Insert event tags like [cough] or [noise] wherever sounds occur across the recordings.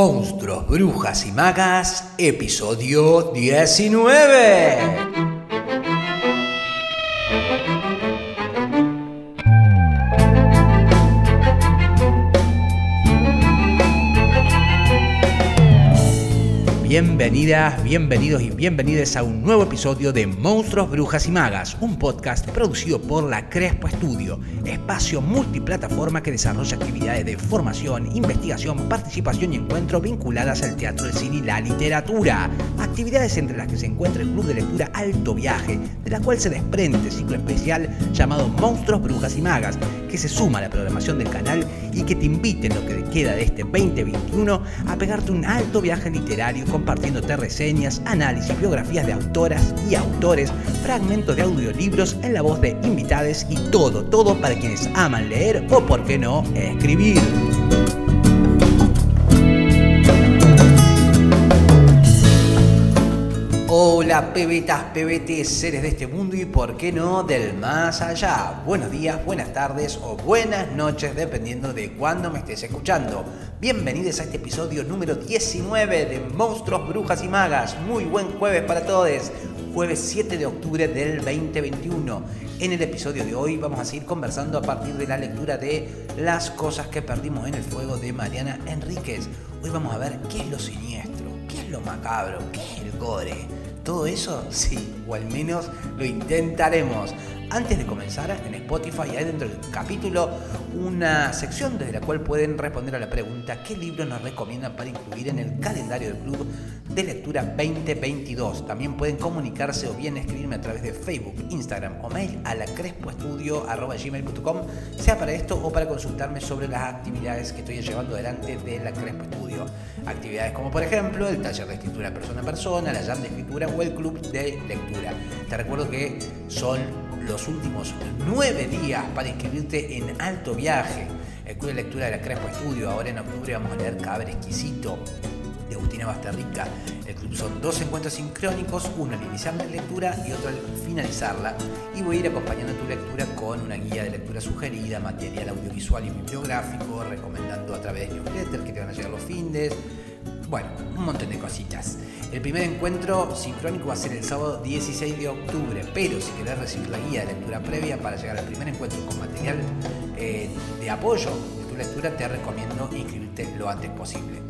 Monstruos, Brujas y Magas, episodio 19. Bienvenidas, bienvenidos y bienvenidas a un nuevo episodio de Monstruos, Brujas y Magas, un podcast producido por la Crespo Estudio, espacio multiplataforma que desarrolla actividades de formación, investigación, participación y encuentro vinculadas al teatro, el cine y la literatura. Actividades entre las que se encuentra el Club de Lectura Alto Viaje, de la cual se desprende ciclo especial llamado Monstruos, Brujas y Magas, que se suma a la programación del canal y que te invite en lo que queda de este 2021 a pegarte un alto viaje literario compartiéndote reseñas, análisis, biografías de autoras y autores, fragmentos de audiolibros en la voz de invitades y todo, todo para quienes aman leer o, por qué no, escribir. Hola pebetas, pebetes, seres de este mundo y por qué no del más allá. Buenos días, buenas tardes o buenas noches dependiendo de cuándo me estés escuchando. Bienvenidos a este episodio número 19 de Monstruos, Brujas y Magas. Muy buen jueves para todos. Jueves 7 de octubre del 2021. En el episodio de hoy vamos a seguir conversando a partir de la lectura de Las cosas que perdimos en el fuego de Mariana Enríquez. Hoy vamos a ver qué es lo siniestro, qué es lo macabro, qué es el gore ¿Todo eso? Sí, o al menos lo intentaremos. Antes de comenzar, en Spotify hay dentro del capítulo una sección desde la cual pueden responder a la pregunta ¿qué libro nos recomiendan para incluir en el calendario del club de lectura 2022? También pueden comunicarse o bien escribirme a través de Facebook, Instagram o mail a la crespoestudio.gmail.com sea para esto o para consultarme sobre las actividades que estoy llevando adelante de la Crespo Estudio. Actividades como por ejemplo el taller de escritura persona a persona, la jam de escritura o el club de lectura. Te recuerdo que son los últimos nueve días para inscribirte en Alto Viaje, el club de lectura de la Crespo Estudio. Ahora en octubre vamos a leer Caber Exquisito de Agustina Basterrica. El club son dos encuentros sincrónicos, uno al iniciar la lectura y otro al finalizarla. Y voy a ir acompañando tu lectura con una guía de lectura sugerida, material audiovisual y bibliográfico, recomendando a través de newsletter que te van a llegar los findes bueno, un montón de cositas. El primer encuentro sincrónico va a ser el sábado 16 de octubre, pero si querés recibir la guía de lectura previa para llegar al primer encuentro con material eh, de apoyo de tu lectura, te recomiendo inscribirte lo antes posible.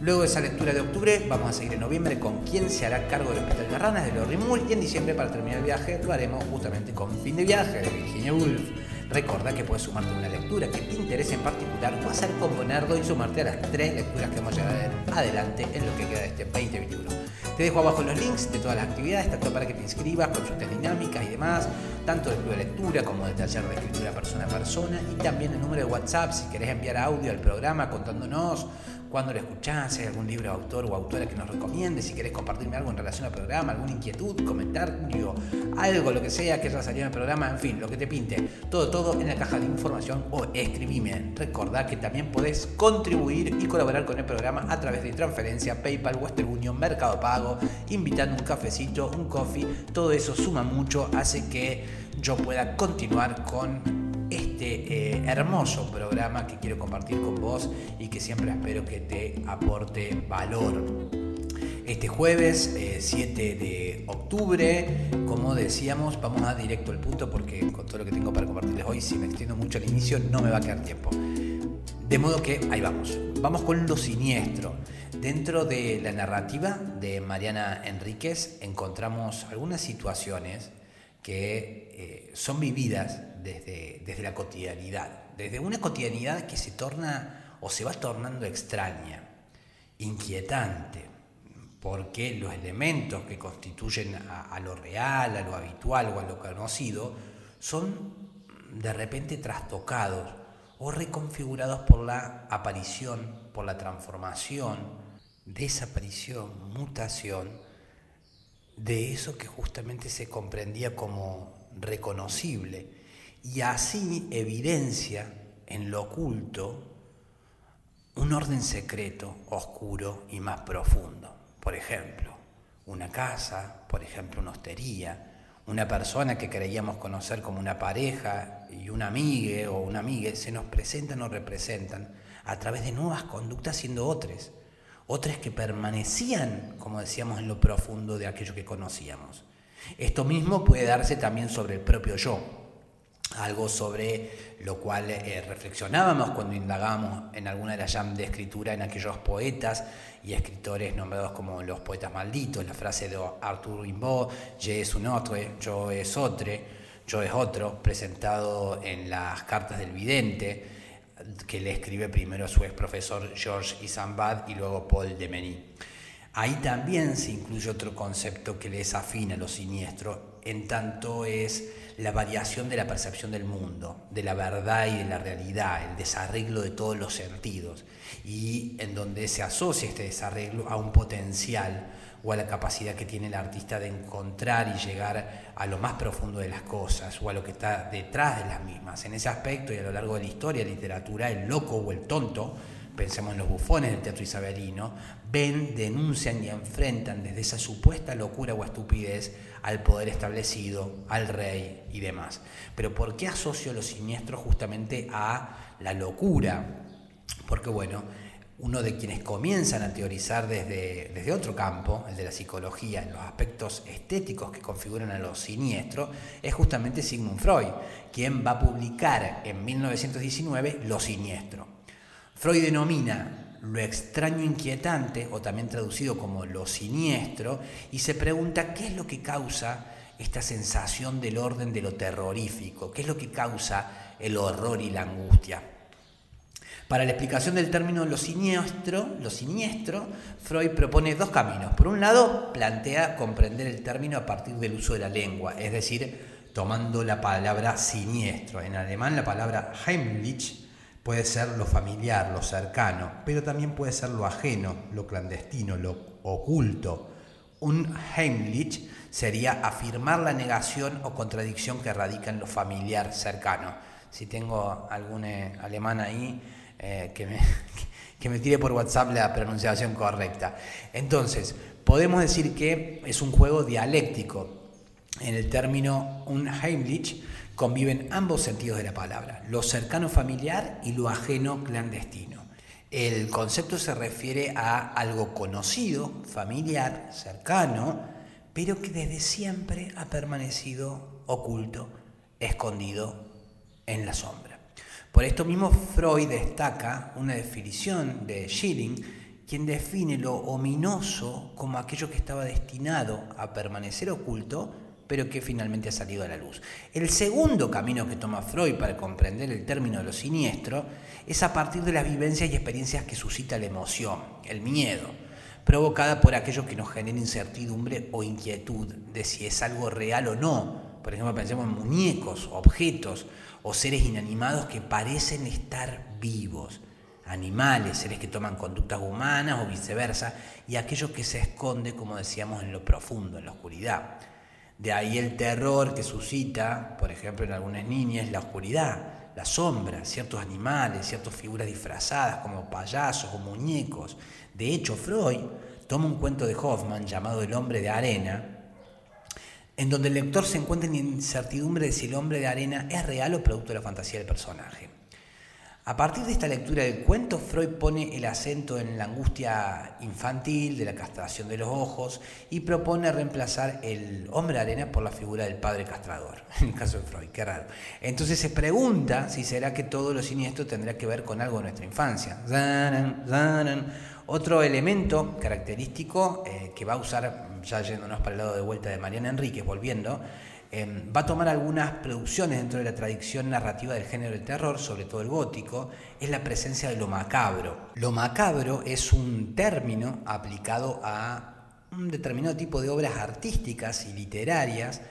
Luego de esa lectura de octubre, vamos a seguir en noviembre con quién se hará cargo del Hospital de Ranas de Lorrimul y en diciembre, para terminar el viaje, lo haremos justamente con Fin de Viaje de Virginia Woolf. Recuerda que puedes sumarte a una lectura que te interese en particular o hacer componerlo y sumarte a las tres lecturas que vamos a llevar adelante en lo que queda de este 2021. Te dejo abajo los links de todas las actividades, tanto para que te inscribas, consultes dinámicas y demás, tanto del club de lectura como del taller de escritura persona a persona y también el número de WhatsApp si querés enviar audio al programa contándonos cuándo lo escuchás, si hay algún libro autor o autora que nos recomiende, si querés compartirme algo en relación al programa, alguna inquietud, comentario, algo, lo que sea que haya salido en el programa, en fin, lo que te pinte. Todo, todo en la caja de información o escribime. Recordá que también podés contribuir y colaborar con el programa a través de transferencia, PayPal, Western Union, Mercado Pago, invitando un cafecito, un coffee. Todo eso suma mucho, hace que yo pueda continuar con este eh, hermoso programa que quiero compartir con vos y que siempre espero que te aporte valor. Este jueves 7 eh, de octubre, como decíamos, vamos a directo al punto porque con todo lo que tengo para compartirles hoy, si me extiendo mucho al inicio, no me va a quedar tiempo. De modo que ahí vamos. Vamos con lo siniestro. Dentro de la narrativa de Mariana Enríquez encontramos algunas situaciones que eh, son vividas desde, desde la cotidianidad, desde una cotidianidad que se torna o se va tornando extraña, inquietante, porque los elementos que constituyen a, lo real, a lo habitual o a lo conocido son de repente trastocados o reconfigurados por la aparición, por la transformación, desaparición, mutación de eso que justamente se comprendía como reconocible y así evidencia en lo oculto un orden secreto, oscuro y más profundo. Por ejemplo, una casa, por ejemplo, una hostería, una persona que creíamos conocer como una pareja y una amiga o una amiga se nos presentan o representan a través de nuevas conductas siendo otros Otra es que permanecían, como decíamos, en lo profundo de aquello que conocíamos. Esto mismo puede darse también sobre el propio yo, algo sobre lo cual eh, reflexionábamos cuando indagábamos en alguna de las llamas de escritura en aquellos poetas y escritores nombrados como los poetas malditos, la frase de Arthur Rimbaud, je es un otro, yo es otro, yo es otro, presentado en las cartas del vidente, que le escribe primero su ex profesor Georges Isambad y luego Paul Demeny. Ahí también se incluye otro concepto que le es afín a lo siniestro, en tanto es la variación de la percepción del mundo, de la verdad y de la realidad, el desarreglo de todos los sentidos, y en donde se asocia este desarreglo a un potencial o a la capacidad que tiene el artista de encontrar y llegar a lo más profundo de las cosas o a lo que está detrás de las mismas. En ese aspecto y a lo largo de la historia, literatura, el loco o el tonto, pensemos en los bufones del teatro isabelino, ven, denuncian y enfrentan desde esa supuesta locura o estupidez al poder establecido, al rey y demás. Pero ¿por qué asocio lo siniestro justamente a la locura? Porque bueno, uno de quienes comienzan a teorizar desde, desde otro campo, el de la psicología, en los aspectos estéticos que configuran a lo siniestro, es justamente Sigmund Freud, quien va a publicar en 1919 Lo Siniestro. Freud denomina lo extraño inquietante, o también traducido como lo siniestro, y se pregunta qué es lo que causa esta sensación del orden de lo terrorífico, qué es lo que causa el horror y la angustia. Para la explicación del término lo siniestro, lo siniestro, Freud propone dos caminos. Por un lado, plantea comprender el término a partir del uso de la lengua, es decir, tomando la palabra siniestro. En alemán la palabra Heimlich puede ser lo familiar, lo cercano, pero también puede ser lo ajeno, lo clandestino, lo oculto. Un Heimlich sería afirmar la negación o contradicción que radica en lo familiar cercano. Si tengo algún eh, alemán ahí, eh, que, me, [laughs] que me tire por WhatsApp la pronunciación correcta. Entonces, podemos decir que es un juego dialéctico. En el término un Heimlich conviven ambos sentidos de la palabra, lo cercano familiar y lo ajeno clandestino. El concepto se refiere a algo conocido, familiar, cercano, pero que desde siempre ha permanecido oculto, escondido en la sombra. Por esto mismo Freud destaca una definición de Schilling, quien define lo ominoso como aquello que estaba destinado a permanecer oculto, pero que finalmente ha salido a la luz. El segundo camino que toma Freud para comprender el término de lo siniestro es a partir de las vivencias y experiencias que suscita la emoción, el miedo, provocada por aquello que nos genera incertidumbre o inquietud de si es algo real o no. Por ejemplo, pensemos en muñecos, objetos o seres inanimados que parecen estar vivos, animales, seres que toman conductas humanas o viceversa, y aquello que se esconde, como decíamos, en lo profundo, en la oscuridad. De ahí el terror que suscita, por ejemplo, en algunas niñas, la oscuridad, la sombra, ciertos animales, ciertas figuras disfrazadas como payasos o muñecos. De hecho, Freud toma un cuento de Hoffman llamado El hombre de arena, en donde el lector se encuentra en incertidumbre de si el hombre de arena es real o producto de la fantasía del personaje. A partir de esta lectura del cuento, Freud pone el acento en la angustia infantil, de la castración de los ojos, y propone reemplazar el hombre de arena por la figura del padre castrador, [laughs] en el caso de Freud, qué raro. Entonces se pregunta si será que todo lo siniestro tendrá que ver con algo de nuestra infancia. Otro elemento característico eh, que va a usar ya yéndonos para el lado de vuelta de Mariana Enríquez, volviendo, em, va a tomar algunas producciones dentro de la tradición narrativa del género del terror, sobre todo el gótico, es la presencia de lo macabro. Lo macabro es un término aplicado a un determinado tipo de obras artísticas y literarias,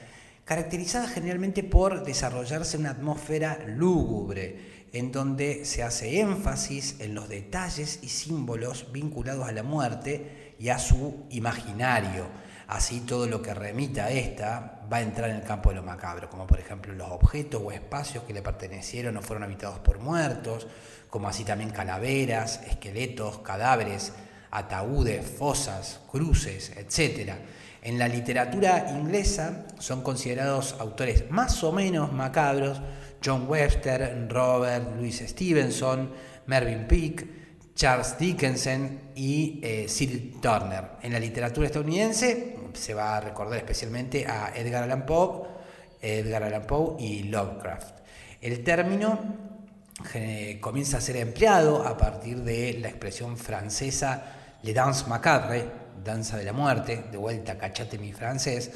caracterizadas generalmente por desarrollarse una atmósfera lúgubre, en donde se hace énfasis en los detalles y símbolos vinculados a la muerte y a su imaginario Así todo lo que remita a esta va a entrar en el campo de lo macabro, como por ejemplo los objetos o espacios que le pertenecieron o fueron habitados por muertos, como así también calaveras, esqueletos, cadáveres, ataúdes, fosas, cruces, etc. En la literatura inglesa son considerados autores más o menos macabros John Webster, Robert Louis Stevenson, Mervyn Peake, Charles Dickinson y eh, Cyril Turner. En la literatura estadounidense se va a recordar especialmente a Edgar Allan Poe, Edgar Allan Poe y Lovecraft. El término eh, comienza a ser empleado a partir de la expresión francesa Le Danse Macabre, danza de la muerte, de vuelta cachate mi francés,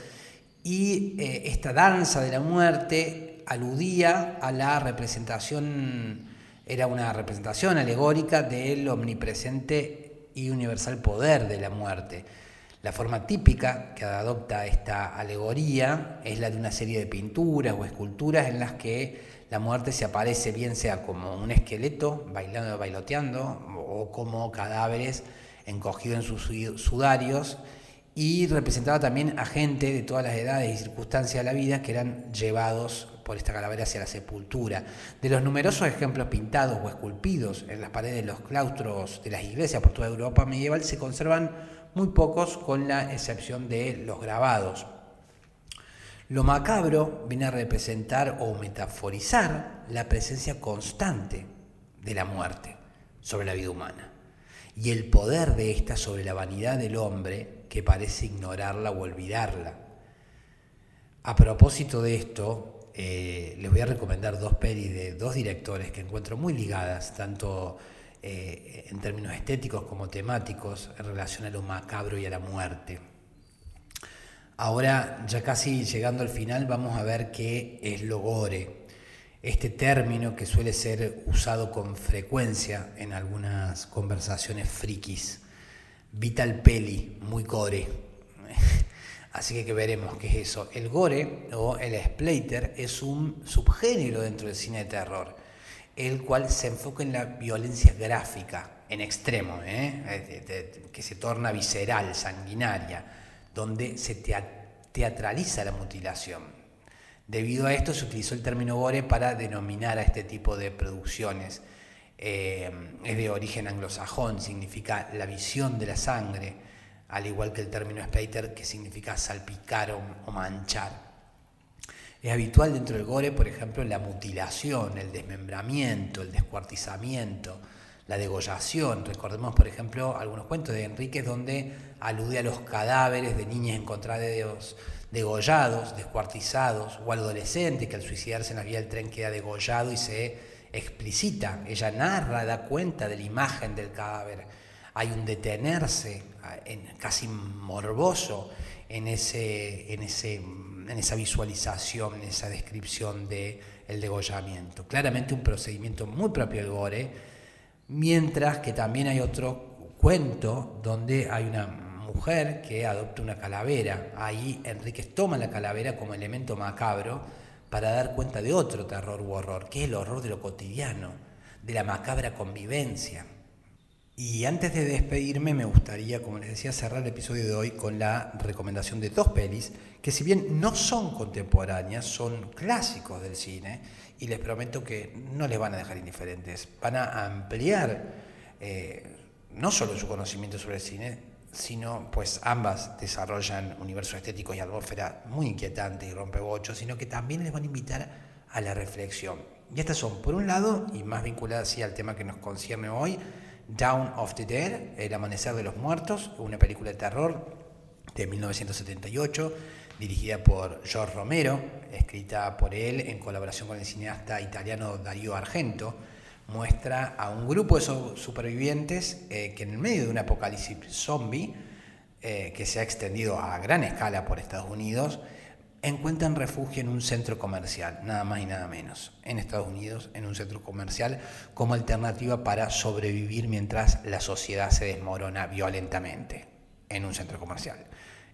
y eh, esta danza de la muerte aludía a la representación, era una representación alegórica del omnipresente y universal poder de la muerte. La forma típica que adopta esta alegoría es la de una serie de pinturas o esculturas en las que la muerte se aparece bien sea como un esqueleto bailando, bailoteando o como cadáveres encogidos en sus sudarios y representaba también a gente de todas las edades y circunstancias de la vida que eran llevados por esta calavera hacia la sepultura. De los numerosos ejemplos pintados o esculpidos en las paredes de los claustros de las iglesias por toda Europa medieval se conservan muy pocos con la excepción de los grabados. Lo macabro viene a representar o metaforizar la presencia constante de la muerte sobre la vida humana y el poder de ésta sobre la vanidad del hombre que parece ignorarla o olvidarla. A propósito de esto, eh, les voy a recomendar dos pelis de dos directores que encuentro muy ligadas, tanto eh, en términos estéticos como temáticos, en relación a lo macabro y a la muerte. Ahora, ya casi llegando al final, vamos a ver qué es lo gore. Este término que suele ser usado con frecuencia en algunas conversaciones frikis. Vital peli, muy gore. [laughs] Así que, veremos qué es eso. El gore o el splatter es un subgénero dentro del cine de terror, el cual se enfoca en la violencia gráfica, en extremo, ¿eh? que se torna visceral, sanguinaria donde se teatraliza la mutilación. Debido a esto se utilizó el término gore para denominar a este tipo de producciones. Eh, es de origen anglosajón, significa la visión de la sangre, al igual que el término spater que significa salpicar o manchar. Es habitual dentro del gore, por ejemplo, la mutilación, el desmembramiento, el descuartizamiento, la degollación. Recordemos, por ejemplo, algunos cuentos de Enríquez donde alude a los cadáveres de niñas encontrados degollados, descuartizados, o adolescente que al suicidarse en la vía del tren queda degollado y se explicita. Ella narra, da cuenta de la imagen del cadáver. Hay un detenerse casi morboso en, ese, en, ese, en esa visualización, en esa descripción del el degollamiento. Claramente un procedimiento muy propio del gore Mientras que también hay otro cuento donde hay una mujer que adopta una calavera. Ahí Enríquez toma la calavera como elemento macabro para dar cuenta de otro terror u horror, que es el horror de lo cotidiano, de la macabra convivencia. Y antes de despedirme me gustaría, como les decía, cerrar el episodio de hoy con la recomendación de dos pelis que si bien no son contemporáneas, son clásicos del cine y les prometo que no les van a dejar indiferentes, van a ampliar eh, no solo su conocimiento sobre el cine, sino pues ambas desarrollan universos estéticos y atmósfera muy inquietante y rompebochos, sino que también les van a invitar a la reflexión. Y estas son, por un lado, y más vinculadas al tema que nos concierne hoy, Down of the Dead, El Amanecer de los Muertos, una película de terror de 1978 dirigida por George Romero, escrita por él en colaboración con el cineasta italiano Dario Argento, muestra a un grupo de supervivientes eh, que en el medio de un apocalipsis zombie, eh, que se ha extendido a gran escala por Estados Unidos, encuentran refugio en un centro comercial, nada más y nada menos, en Estados Unidos, en un centro comercial, como alternativa para sobrevivir mientras la sociedad se desmorona violentamente, en un centro comercial,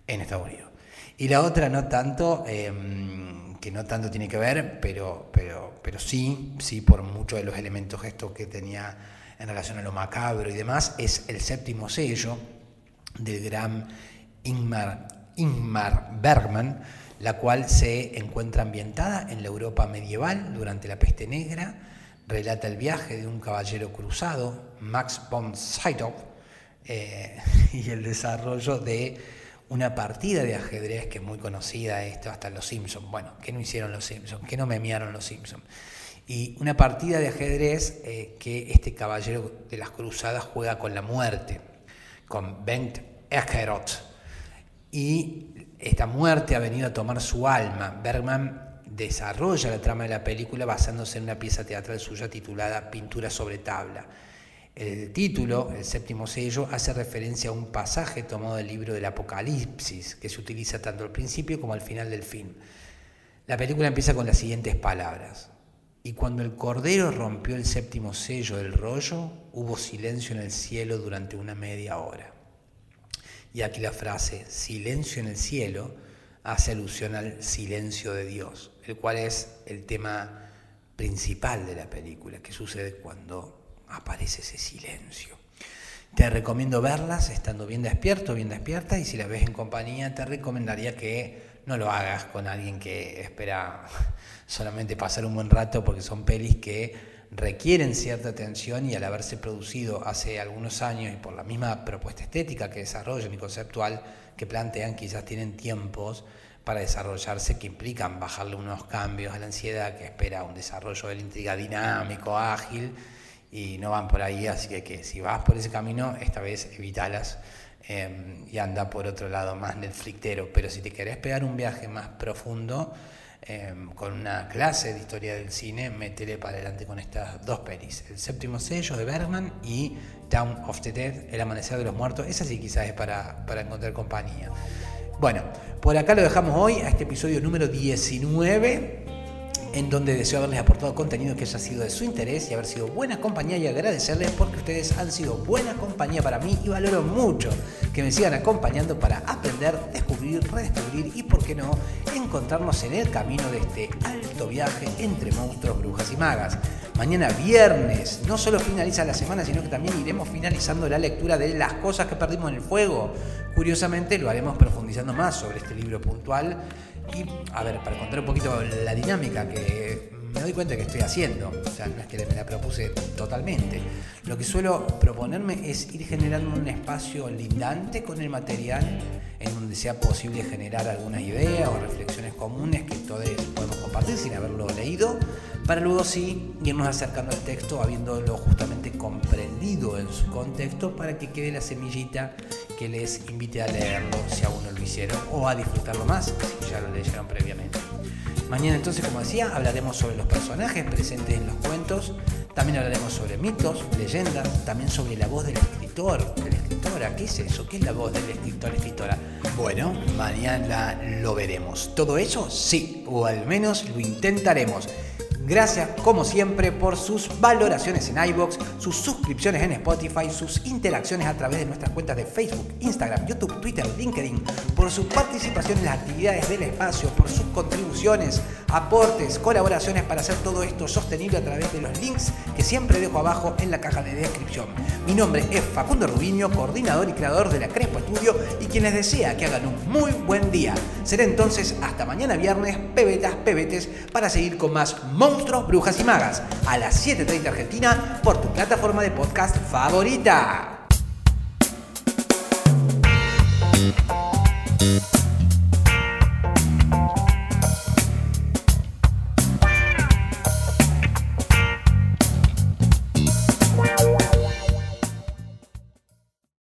en Estados Unidos. Y la otra no tanto, em, que no tanto tiene que ver, pero, pero, pero sí, sí por muchos de los elementos estos que tenía en relación a lo macabro y demás, es el séptimo sello del gran Ingmar, Ingmar Bergman, la cual se encuentra ambientada en la Europa medieval durante la peste negra, relata el viaje de un caballero cruzado, Max von Sydow, eh, [laughs] y el desarrollo de una partida de ajedrez que es muy conocida, esto hasta los Simpsons. Bueno, ¿qué no hicieron los Simpsons? ¿Qué no memearon los Simpsons? y una partida de ajedrez eh, que este caballero de las cruzadas juega con la muerte, con Bengt Ekerot. Y esta muerte ha venido a tomar su alma. Bergman desarrolla la trama de la película basándose en una pieza teatral suya titulada Pintura sobre tabla. El título, el séptimo sello, hace referencia a un pasaje tomado del libro del Apocalipsis, que se utiliza tanto al principio como al final del film. La película empieza con las siguientes palabras. Y cuando el Cordero rompió el séptimo sello del rollo, hubo silencio en el cielo durante una media hora. Y aquí la frase silencio en el cielo hace alusión al silencio de Dios, el cual es el tema principal de la película, que sucede cuando aparece ese silencio. Te recomiendo verlas estando bien despierto, bien despierta, y si la ves en compañía, te recomendaría que no lo hagas con alguien que espera [laughs] solamente pasar un buen rato, porque son pelis que requieren cierta atención y al haberse producido hace algunos años y por la misma propuesta estética que desarrollan y conceptual que plantean, quizás tienen tiempos para desarrollarse que implican bajarle unos cambios a la ansiedad que espera un desarrollo de la intriga dinámico, ágil, y no van por ahí, así que, si vas por ese camino, esta vez evítalas em, y anda por otro lado más Netflixero, pero si te querés pegar un viaje más profundo, Em, con una clase de historia del cine, métele para adelante con estas dos pelis. El séptimo sello de Bergman y Town of the Dead, El Amanecer de los Muertos. Esa sí quizás es para, para encontrar compañía. Bueno, por acá lo dejamos hoy a este episodio número 19 en donde deseo haberles aportado contenido que haya sido de su interés y haber sido buena compañía y agradecerles porque ustedes han sido buena compañía para mí y valoro mucho que me sigan acompañando para aprender, descubrir, redescubrir y, por qué no, encontrarnos en el camino de este alto viaje entre monstruos, brujas y magas. Mañana viernes no solo finaliza la semana, sino que también iremos finalizando la lectura de Las cosas que perdimos en el fuego. Curiosamente lo haremos profundizando más sobre este libro puntual y, a ver, para contar un poquito la dinámica que me doy cuenta que estoy haciendo, o sea, no es que me la propuse totalmente. Lo que suelo proponerme es ir generando un espacio lindante con el material en donde sea posible generar algunas ideas o reflexiones comunes que todos podemos compartir sin haberlo leído, para luego sí irnos acercando al texto habiéndolo justamente comprendido en su contexto para que quede la semillita que les invite a leerlo si aún no lo hicieron o a disfrutarlo más si ya lo leyeron previamente. Mañana entonces, como decía, hablaremos sobre los personajes presentes en los cuentos, también hablaremos sobre mitos, leyendas, también sobre la voz del escritor, de la escritora. ¿Qué es eso? ¿Qué es la voz del escritor, escritora? Bueno, mañana lo veremos. ¿Todo eso? Sí, o al menos lo intentaremos. Gracias, como siempre, por sus valoraciones en iBox, sus suscripciones en Spotify, sus interacciones a través de nuestras cuentas de Facebook, Instagram, YouTube, Twitter, LinkedIn, por su participación en las actividades del espacio, por sus contribuciones, aportes, colaboraciones para hacer todo esto sostenible a través de los links que siempre dejo abajo en la caja de descripción. Mi nombre es Facundo Rubiño, coordinador y creador de la Crespo Estudio y quien les desea que hagan un muy buen día. Será entonces hasta mañana viernes, pebetas, pebetes, para seguir con más monstruos, brujas y magas a las 7.30 Argentina por tu plataforma de podcast favorita.